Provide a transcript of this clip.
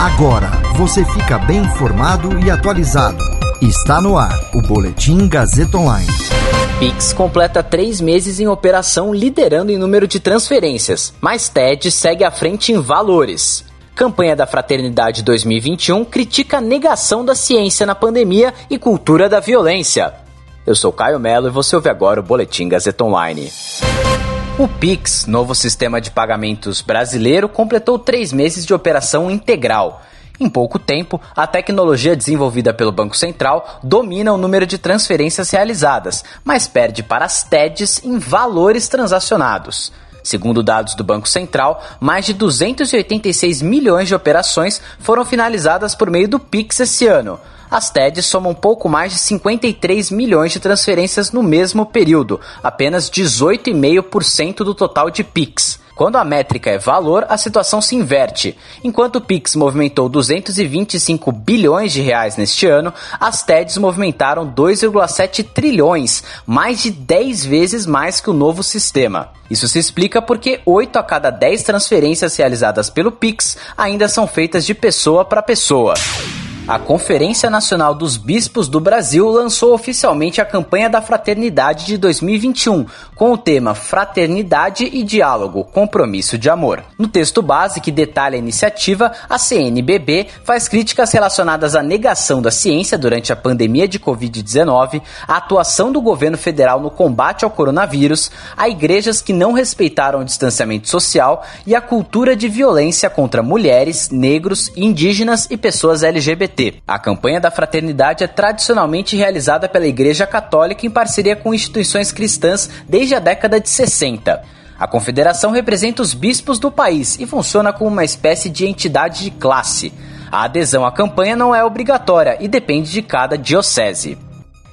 Agora você fica bem informado e atualizado. Está no ar o Boletim Gazeta Online. Pix completa três meses em operação, liderando em número de transferências, mas TED segue à frente em valores. Campanha da Fraternidade 2021 critica a negação da ciência na pandemia e cultura da violência. Eu sou Caio Melo e você ouve agora o Boletim Gazeta Online. O Pix, novo sistema de pagamentos brasileiro, completou três meses de operação integral. Em pouco tempo, a tecnologia desenvolvida pelo Banco Central domina o número de transferências realizadas, mas perde para as TEDs em valores transacionados. Segundo dados do Banco Central, mais de 286 milhões de operações foram finalizadas por meio do Pix esse ano. As TEDs somam pouco mais de 53 milhões de transferências no mesmo período, apenas 18,5% do total de PIX. Quando a métrica é valor, a situação se inverte. Enquanto o Pix movimentou 225 bilhões de reais neste ano, as TEDs movimentaram 2,7 trilhões, mais de 10 vezes mais que o novo sistema. Isso se explica porque 8 a cada 10 transferências realizadas pelo Pix ainda são feitas de pessoa para pessoa. A Conferência Nacional dos Bispos do Brasil lançou oficialmente a campanha da Fraternidade de 2021, com o tema Fraternidade e Diálogo Compromisso de Amor. No texto base que detalha a iniciativa, a CNBB faz críticas relacionadas à negação da ciência durante a pandemia de Covid-19, a atuação do governo federal no combate ao coronavírus, a igrejas que não respeitaram o distanciamento social e a cultura de violência contra mulheres, negros, indígenas e pessoas LGBT. A campanha da fraternidade é tradicionalmente realizada pela Igreja Católica em parceria com instituições cristãs desde a década de 60. A confederação representa os bispos do país e funciona como uma espécie de entidade de classe. A adesão à campanha não é obrigatória e depende de cada diocese.